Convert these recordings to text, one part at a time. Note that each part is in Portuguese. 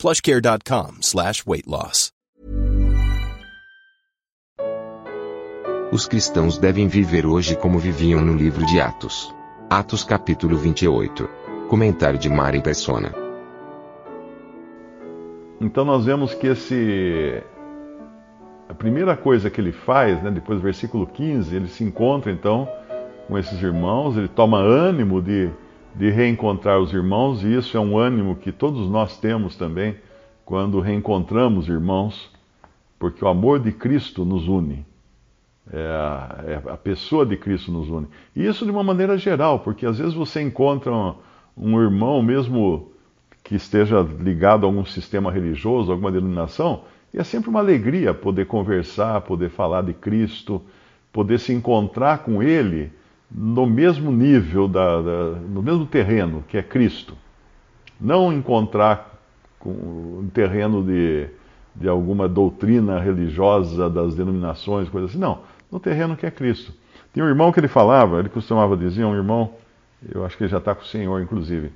plushcare.com slash weight loss. Os cristãos devem viver hoje como viviam no livro de Atos. Atos capítulo 28. Comentário de Mari Persona. Então nós vemos que esse a primeira coisa que ele faz, né, depois do versículo 15, ele se encontra então com esses irmãos, ele toma ânimo de, de reencontrar os irmãos, e isso é um ânimo que todos nós temos também quando reencontramos irmãos, porque o amor de Cristo nos une. É a, é a, pessoa de Cristo nos une. E isso de uma maneira geral, porque às vezes você encontra um, um irmão, mesmo que esteja ligado a algum sistema religioso, alguma denominação, e é sempre uma alegria poder conversar, poder falar de Cristo, poder se encontrar com Ele no mesmo nível, da, da, no mesmo terreno, que é Cristo. Não encontrar com, um terreno de, de alguma doutrina religiosa das denominações, coisa assim. Não, no terreno que é Cristo. Tem um irmão que ele falava, ele costumava dizer, um irmão, eu acho que ele já está com o Senhor, inclusive,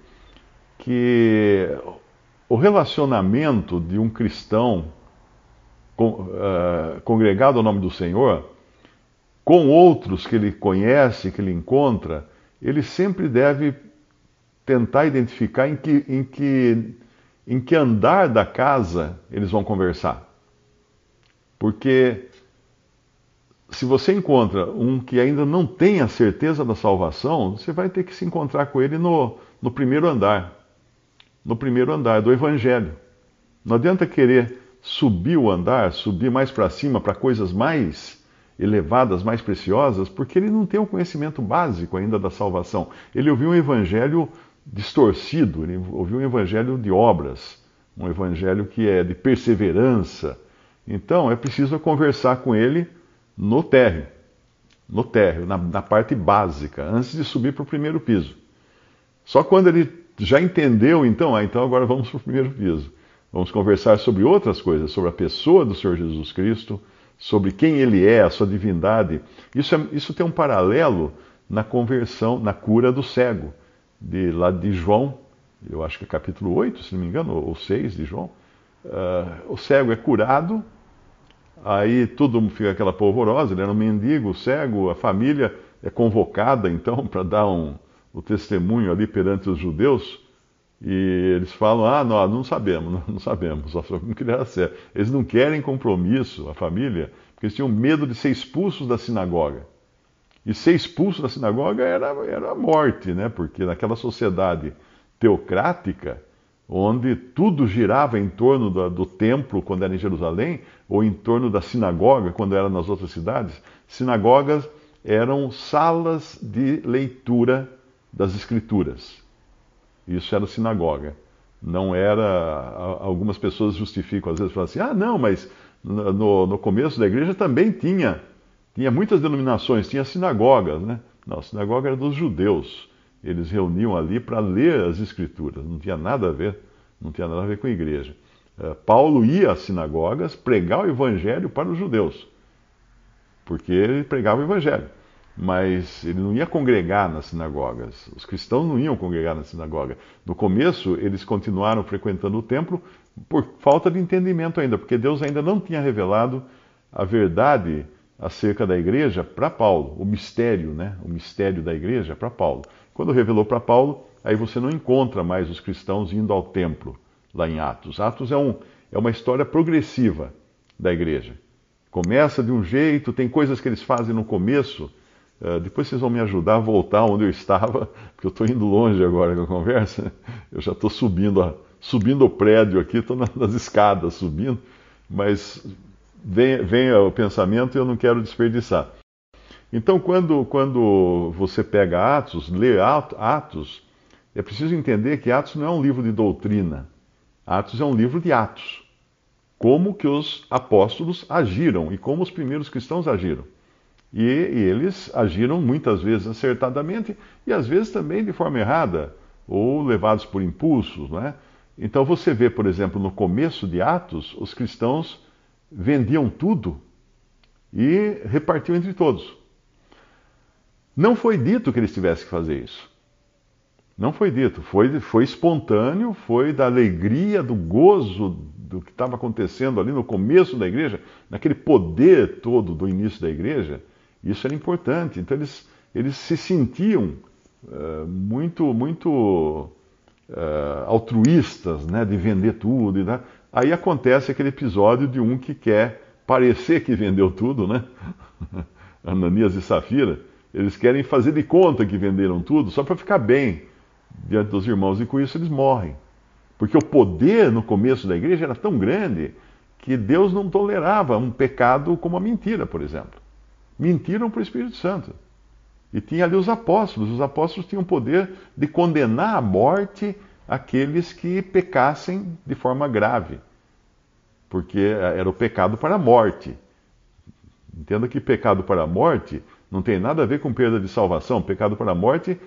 que o relacionamento de um cristão uh, congregado ao nome do Senhor, com outros que ele conhece, que ele encontra, ele sempre deve tentar identificar em que, em que, em que andar da casa eles vão conversar. Porque se você encontra um que ainda não tem a certeza da salvação, você vai ter que se encontrar com ele no, no primeiro andar. No primeiro andar do Evangelho. Não adianta querer subir o andar, subir mais para cima, para coisas mais elevadas, mais preciosas, porque ele não tem o conhecimento básico ainda da salvação. Ele ouviu um evangelho distorcido, ele ouviu um evangelho de obras, um evangelho que é de perseverança. Então é preciso conversar com ele no térreo, no térreo, na, na parte básica, antes de subir para o primeiro piso. Só quando ele já entendeu, então, ah, então agora vamos para o primeiro piso. Vamos conversar sobre outras coisas, sobre a pessoa do Senhor Jesus Cristo, sobre quem ele é, a sua divindade. Isso, é, isso tem um paralelo na conversão, na cura do cego, de, lá de João, eu acho que é capítulo 8, se não me engano, ou 6 de João. Uh, o cego é curado, aí tudo fica aquela polvorosa, ele era um mendigo, o cego, a família é convocada então para dar um, o testemunho ali perante os judeus. E eles falam: ah, nós não sabemos, não sabemos, só sabemos que ele era certo. Eles não querem compromisso, a família, porque eles tinham medo de ser expulsos da sinagoga. E ser expulso da sinagoga era, era a morte, né? porque naquela sociedade teocrática, onde tudo girava em torno do, do, templo quando era em Jerusalém, ou em torno da sinagoga quando era nas outras cidades, sinagogas eram salas de leitura das Escrituras. Isso era sinagoga. Não era. Algumas pessoas justificam, às vezes, falam assim: ah, não, mas no, no começo da igreja também tinha. Tinha muitas denominações, tinha sinagogas, né? Não, a sinagoga era dos judeus. Eles reuniam ali para ler as escrituras. Não tinha nada a ver, não tinha nada a ver com a igreja. Eh, Paulo ia às sinagogas pregar o evangelho para os judeus, porque ele pregava o evangelho mas ele não ia congregar nas sinagogas. Os cristãos não iam congregar na sinagoga. No começo, eles continuaram frequentando o templo por falta de entendimento ainda, porque Deus ainda não tinha revelado a verdade acerca da igreja para Paulo, o mistério, né? O mistério da igreja para Paulo. Quando revelou para Paulo, aí você não encontra mais os cristãos indo ao templo lá em Atos. Atos é, um, é uma história progressiva da igreja. Começa de um jeito, tem coisas que eles fazem no começo Uh, depois vocês vão me ajudar a voltar onde eu estava, porque eu estou indo longe agora com a conversa. Eu já estou subindo, subindo o prédio aqui, estou nas escadas subindo, mas vem, vem o pensamento e eu não quero desperdiçar. Então, quando, quando você pega Atos, lê Atos, é preciso entender que Atos não é um livro de doutrina. Atos é um livro de atos, como que os apóstolos agiram e como os primeiros cristãos agiram. E, e eles agiram muitas vezes acertadamente e às vezes também de forma errada ou levados por impulsos, não é? Então você vê, por exemplo, no começo de Atos, os cristãos vendiam tudo e repartiam entre todos. Não foi dito que eles tivessem que fazer isso. Não foi dito, foi, foi espontâneo, foi da alegria, do gozo do que estava acontecendo ali no começo da igreja, naquele poder todo do início da igreja. Isso era importante. Então eles, eles se sentiam uh, muito, muito uh, altruístas, né, de vender tudo. E? Aí acontece aquele episódio de um que quer parecer que vendeu tudo, né? Ananias e Safira, eles querem fazer de conta que venderam tudo só para ficar bem diante dos irmãos e com isso eles morrem. Porque o poder no começo da igreja era tão grande que Deus não tolerava um pecado como a mentira, por exemplo. Mentiram para o Espírito Santo. E tinha ali os apóstolos. Os apóstolos tinham o poder de condenar à morte aqueles que pecassem de forma grave. Porque era o pecado para a morte. Entenda que pecado para a morte não tem nada a ver com perda de salvação. Pecado para a morte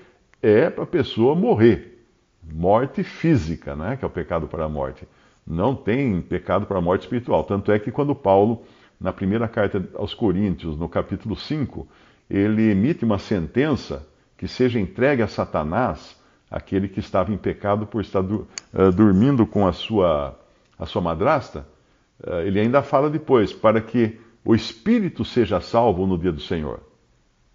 é para a pessoa morrer. Morte física, né? que é o pecado para a morte. Não tem pecado para a morte espiritual. Tanto é que quando Paulo, na primeira carta aos Coríntios, no capítulo 5, ele emite uma sentença que seja entregue a Satanás, aquele que estava em pecado por estar uh, dormindo com a sua, a sua madrasta, uh, ele ainda fala depois, para que o espírito seja salvo no dia do Senhor.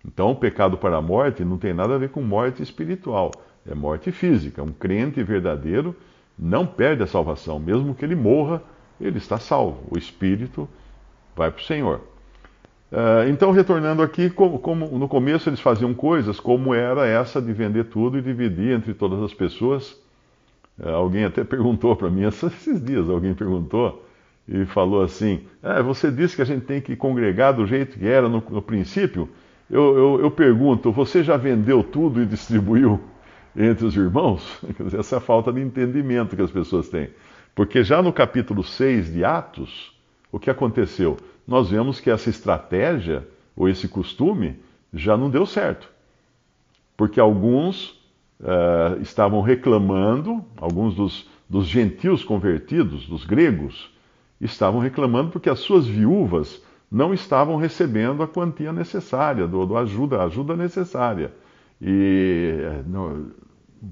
Então, o pecado para a morte não tem nada a ver com morte espiritual, é morte física. Um crente verdadeiro não perde a salvação, mesmo que ele morra, ele está salvo. O espírito vai para o Senhor. Uh, então, retornando aqui, como, como, no começo eles faziam coisas como era essa de vender tudo e dividir entre todas as pessoas. Uh, alguém até perguntou para mim esses dias, alguém perguntou e falou assim: ah, Você disse que a gente tem que congregar do jeito que era no, no princípio eu, eu, eu pergunto, você já vendeu tudo e distribuiu entre os irmãos? Essa é a falta de entendimento que as pessoas têm. Porque já no capítulo 6 de Atos, o que aconteceu? Nós vemos que essa estratégia, ou esse costume, já não deu certo. Porque alguns uh, estavam reclamando, alguns dos, dos gentios convertidos, dos gregos, estavam reclamando porque as suas viúvas não estavam recebendo a quantia necessária, do, do ajuda, a ajuda necessária. E, no,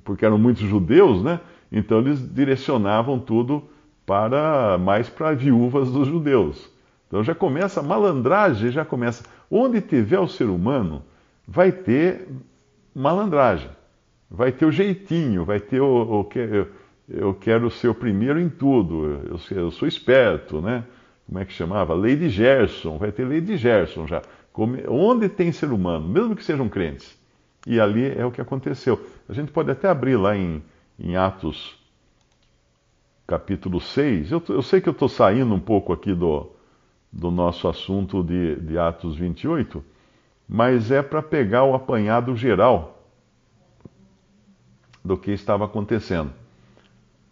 porque eram muitos judeus, né? Então eles direcionavam tudo para mais para viúvas dos judeus. Então já começa a malandragem, já começa. Onde tiver o ser humano, vai ter malandragem, vai ter o jeitinho, vai ter o, que eu, eu quero ser o primeiro em tudo, eu, eu sou esperto, né? como é que chamava? Lei de Gerson, vai ter lei de Gerson já. Onde tem ser humano, mesmo que sejam crentes. E ali é o que aconteceu. A gente pode até abrir lá em, em Atos capítulo 6. Eu, eu sei que eu estou saindo um pouco aqui do, do nosso assunto de, de Atos 28, mas é para pegar o apanhado geral do que estava acontecendo.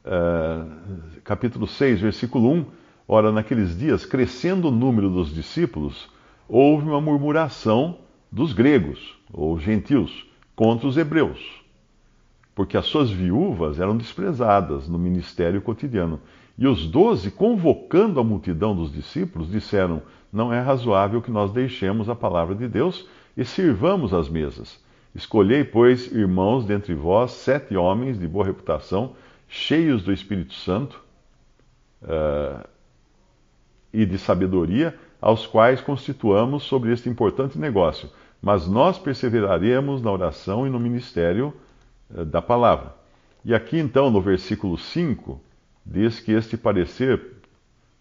Uh, capítulo 6, versículo 1 Ora, naqueles dias, crescendo o número dos discípulos, houve uma murmuração dos gregos, ou gentios, contra os hebreus, porque as suas viúvas eram desprezadas no ministério cotidiano. E os doze, convocando a multidão dos discípulos, disseram: Não é razoável que nós deixemos a palavra de Deus e sirvamos as mesas. Escolhei, pois, irmãos dentre vós, sete homens de boa reputação, cheios do Espírito Santo. Uh, e de sabedoria, aos quais constituamos sobre este importante negócio. Mas nós perseveraremos na oração e no ministério da palavra. E aqui então, no versículo 5, diz que este parecer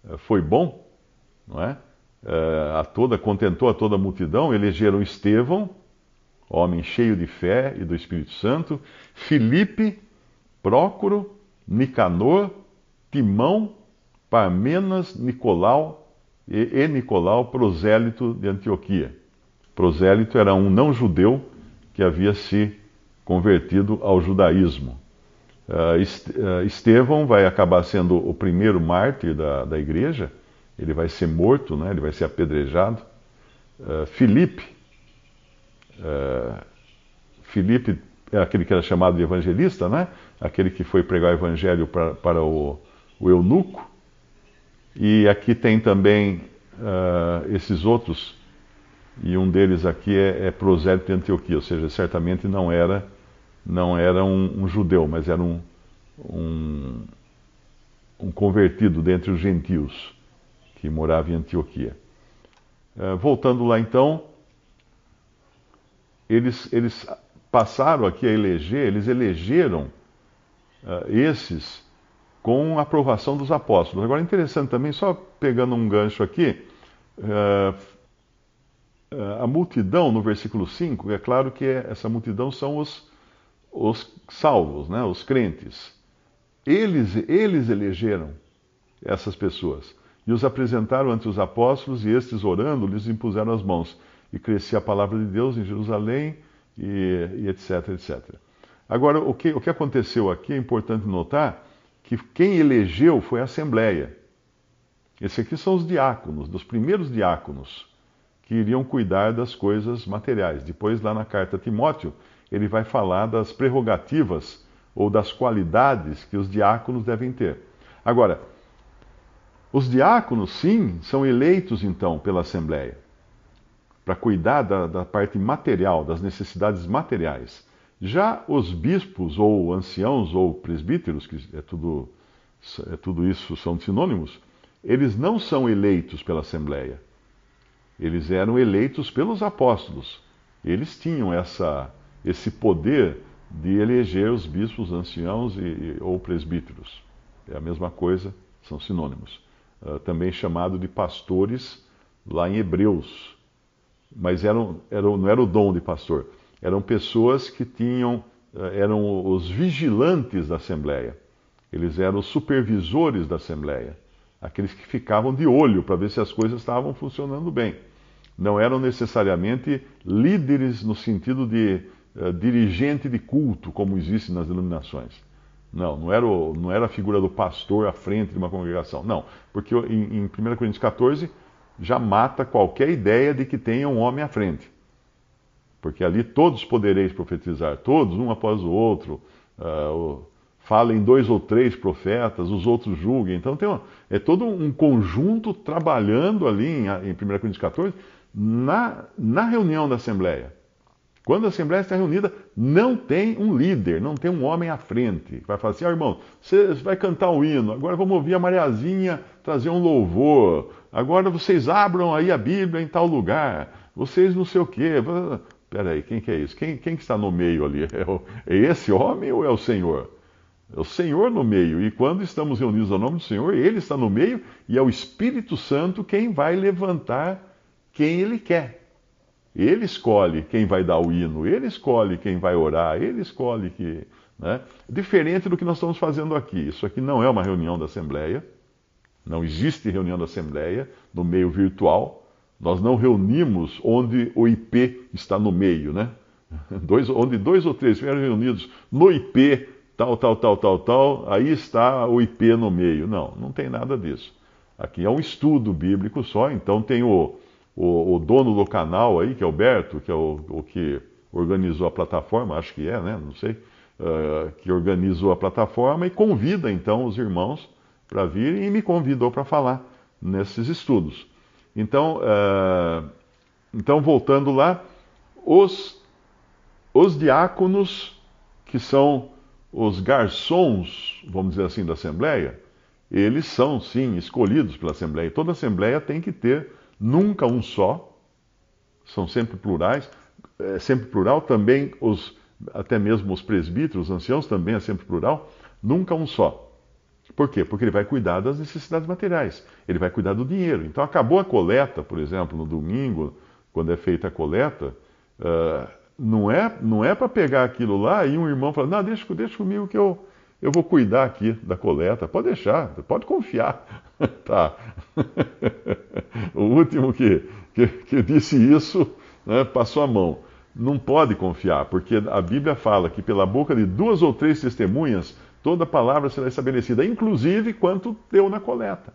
eh, foi bom, não é? Eh, a toda, contentou a toda a multidão, elegeram Estevão, homem cheio de fé e do Espírito Santo, Filipe, Prócoro, Nicanor, Timão, Parmenas Nicolau e, e Nicolau, prosélito de Antioquia. Prosélito era um não-judeu que havia se convertido ao judaísmo. Uh, Estevão vai acabar sendo o primeiro mártir da, da igreja, ele vai ser morto, né? ele vai ser apedrejado. Uh, Filipe, uh, Filipe é aquele que era chamado de evangelista, né? aquele que foi pregar o evangelho para, para o, o eunuco. E aqui tem também esses outros, e um deles aqui é, é prosélito de Antioquia, ou seja, certamente não era não era um, um judeu, mas era um, um, um, convertido dentre os gentios que morava em Antioquia. Uh, voltando lá então, eles, eles passaram aqui a eleger, eles elegeram uh, esses com a aprovação dos apóstolos. Agora, interessante também, só pegando um gancho aqui, uh, a multidão, no versículo 5, é claro que essa multidão são os os salvos, né, os crentes. Eles, eles elegeram essas pessoas e os apresentaram ante os apóstolos, e estes, orando, lhes impuseram as mãos. E crescia a palavra de Deus em Jerusalém, e, e etc, etc. Agora, o que, o que aconteceu aqui é importante notar que quem elegeu foi a Assembleia. Esses aqui são os diáconos, dos primeiros diáconos, que iriam cuidar das coisas materiais. Depois, lá na carta a Timóteo, ele vai falar das prerrogativas ou das qualidades que os diáconos devem ter. Agora, os diáconos, sim, são eleitos então pela Assembleia para cuidar da, da, parte material, das necessidades materiais. Já os bispos, ou anciãos, ou presbíteros, que é tudo, é tudo isso são sinônimos, eles não são eleitos pela Assembleia. Eles eram eleitos pelos apóstolos. Eles tinham essa, esse poder de eleger os bispos, anciãos e, ou presbíteros. É a mesma coisa, são sinônimos. Uh, também chamado de pastores lá em Hebreus. Mas eram, eram, não era o dom de pastor, eram pessoas que tinham, uh, eram os vigilantes da Assembleia. Eles eram os supervisores da Assembleia, aqueles que ficavam de olho para ver se as coisas estavam funcionando bem. Não eram necessariamente líderes no sentido de uh, dirigente de culto, como existe nas denominações. Não, não era, o, não era a figura do pastor à frente de uma congregação. Não, porque em, em 1 Coríntios 14 já mata qualquer ideia de que tenha um homem à frente. Porque ali todos podereis profetizar, todos, um após o outro. Uh, falem dois ou três profetas, os outros julguem. Então tem uma, é todo um conjunto trabalhando ali em, em 1 Coríntios 14 na, na reunião da Assembleia. Quando a Assembleia está reunida, não tem um líder, não tem um homem à frente. Vai falar assim, ah, irmão, você vai cantar um hino, agora vamos ouvir a Mariazinha trazer um louvor, agora vocês abram aí a Bíblia em tal lugar, vocês não sei o quê. Peraí, quem que é isso? Quem, quem que está no meio ali? É, o, é esse homem ou é o Senhor? É o Senhor no meio. E quando estamos reunidos ao nome do Senhor, Ele está no meio e é o Espírito Santo quem vai levantar quem Ele quer. Ele escolhe quem vai dar o hino, ele escolhe quem vai orar, ele escolhe que. Né? Diferente do que nós estamos fazendo aqui. Isso aqui não é uma reunião da Assembleia, não existe reunião da Assembleia no meio virtual. Nós não reunimos onde o IP está no meio, né? Dois, onde dois ou três estiverem reunidos no IP, tal, tal, tal, tal, tal, aí está o IP no meio. Não, não tem nada disso. Aqui é um estudo bíblico só, então tem o, o, o, dono do canal aí, que é o Berto, que é o, o, que organizou a plataforma, acho que é, né? Não sei, uh, que organizou a plataforma e convida então os irmãos para vir e me convidou para falar nesses estudos. Então, uh, então voltando lá, os, os diáconos, que são os garçons, vamos dizer assim, da Assembleia, eles são sim escolhidos pela Assembleia. Toda Assembleia tem que ter nunca um só, são sempre plurais, é sempre plural, também os, até mesmo os presbíteros, os anciãos também é sempre plural, nunca um só. Por quê? Porque ele vai cuidar das necessidades materiais, ele vai cuidar do dinheiro. Então acabou a coleta, por exemplo, no domingo, quando é feita a coleta, uh, não é, não é para pegar aquilo lá e um irmão falar, não, deixa, deixa comigo que eu, eu vou cuidar aqui da coleta. Pode deixar, pode confiar. tá. o último que, que, que disse isso né, passou a mão. Não pode confiar, porque a Bíblia fala que pela boca de duas ou três testemunhas Toda palavra será estabelecida, inclusive quanto deu na coleta.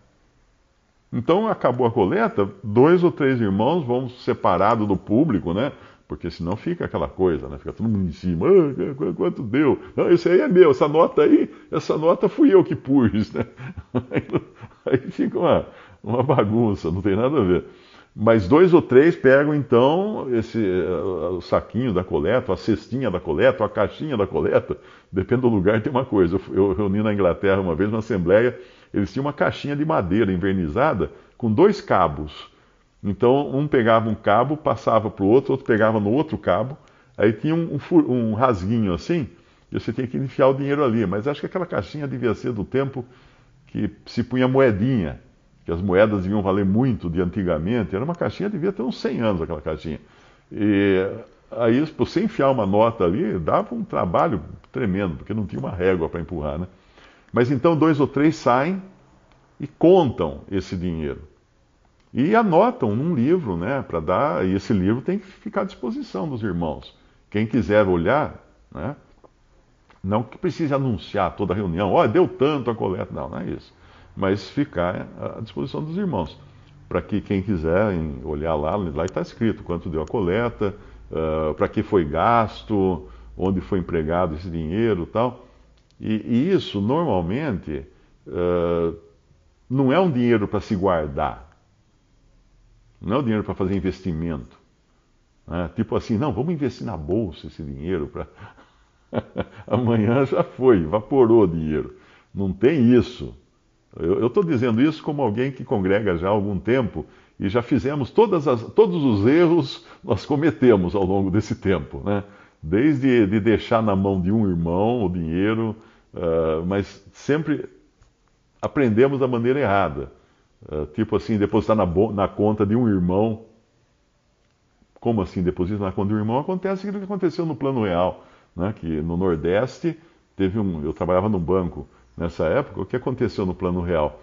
Então acabou a coleta, dois ou três irmãos vão separados do público, né? Porque senão fica aquela coisa, né? Fica todo mundo em cima. Ah, quanto deu? Não, esse aí é meu, essa nota aí, essa nota fui eu que pus, né? Aí, fica uma, uma bagunça, não tem nada a ver. Mas dois ou três pegam então esse eh, o saquinho da coleta, a cestinha da coleta, a caixinha da coleta, depende do lugar, tem uma coisa. Eu, eu reuni na Inglaterra uma vez, numa assembleia, eles tinham uma caixinha de madeira envernizada com dois cabos. Então um pegava um cabo, passava para o outro, outro pegava no outro cabo, aí tinha um, um, um rasguinho assim, e você tinha que enfiar o dinheiro ali. Mas acho que aquela caixinha devia ser do tempo que se punha moedinha que as moedas deviam valer muito de antigamente, era uma caixinha, devia ter uns 100 anos aquela caixinha. E aí, você enfiar uma nota ali, dava um trabalho tremendo, porque não tinha uma régua para empurrar, né? Mas então dois ou três saem e contam esse dinheiro. E anotam num livro, né, para dar, e esse livro tem que ficar à disposição dos irmãos. Quem quiser olhar, né, não que precise anunciar toda a reunião, ó, oh, deu tanto a coleta, não, não é isso mas ficar à disposição dos irmãos, para que quem quiser olhar lá, lá está escrito quanto deu a coleta, uh, para que foi gasto, onde foi empregado esse dinheiro tal. E, e isso, normalmente, uh, não é um dinheiro para se guardar, não é um dinheiro para fazer investimento. Né? Tipo assim, não, vamos investir na bolsa esse dinheiro para. Amanhã já foi, evaporou o dinheiro. Não tem isso. Eu estou dizendo isso como alguém que congrega já há algum tempo e já fizemos todas as, todos os erros nós cometemos ao longo desse tempo, né? Desde de deixar na mão de um irmão o dinheiro, uh, mas sempre aprendemos da maneira errada. Uh, tipo assim, depositar na, na, conta de um irmão. Como assim depositar na conta de um irmão? Acontece aquilo que aconteceu no plano real, né? Que no Nordeste teve um. Eu trabalhava no banco nessa época, o que aconteceu no plano real?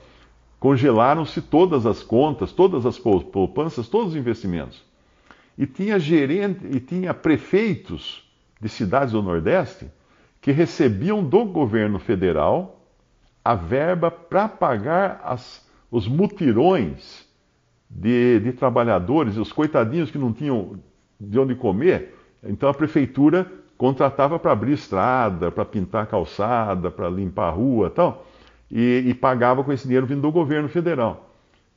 Congelaram-se todas as contas, todas as poupanças, todos os investimentos. E tinha gerente, e tinha prefeitos de cidades do Nordeste que recebiam do governo federal a verba para pagar as, os mutirões de, de trabalhadores, os coitadinhos que não tinham de onde comer. Então a prefeitura contratava para abrir estrada, para pintar calçada, para limpar a rua tal, e, e pagava com esse dinheiro vindo do governo federal.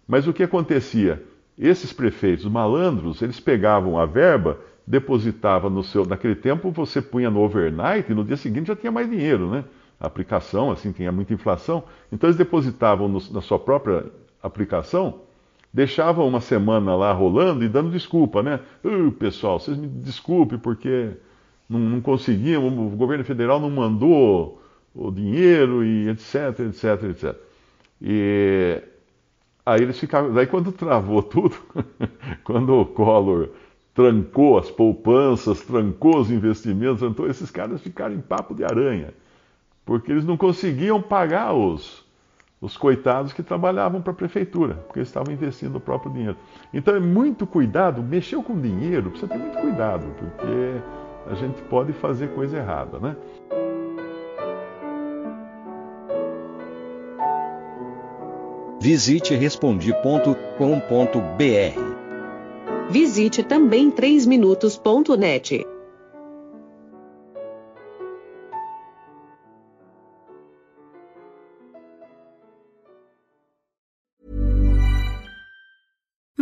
Mas o que acontecia? Esses prefeitos malandros, eles pegavam a verba, depositavam no seu. Naquele tempo você punha no overnight e no dia seguinte já tinha mais dinheiro, né? Aplicação, assim, tinha muita inflação. Então eles depositavam no, na sua própria aplicação, deixavam uma semana lá rolando e dando desculpa, né? Pessoal, vocês me desculpem porque não, não conseguiam, o governo federal não mandou o dinheiro e etc, etc, etc. E aí eles ficaram. Daí quando travou tudo, quando o Collor trancou as poupanças, trancou os investimentos, então esses caras ficaram em papo de aranha, porque eles não conseguiam pagar os, os coitados que trabalhavam para a prefeitura, porque eles estavam investindo o próprio dinheiro. Então é muito cuidado, mexeu com dinheiro, precisa ter muito cuidado, porque a gente pode fazer coisa errada, né? Visite respondi.com.br. Visite também 3minutos.net.